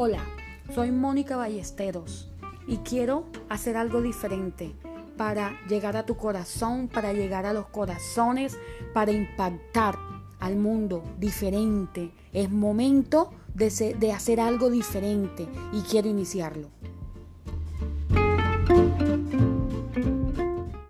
Hola, soy Mónica Ballesteros y quiero hacer algo diferente para llegar a tu corazón, para llegar a los corazones, para impactar al mundo diferente. Es momento de, de hacer algo diferente y quiero iniciarlo.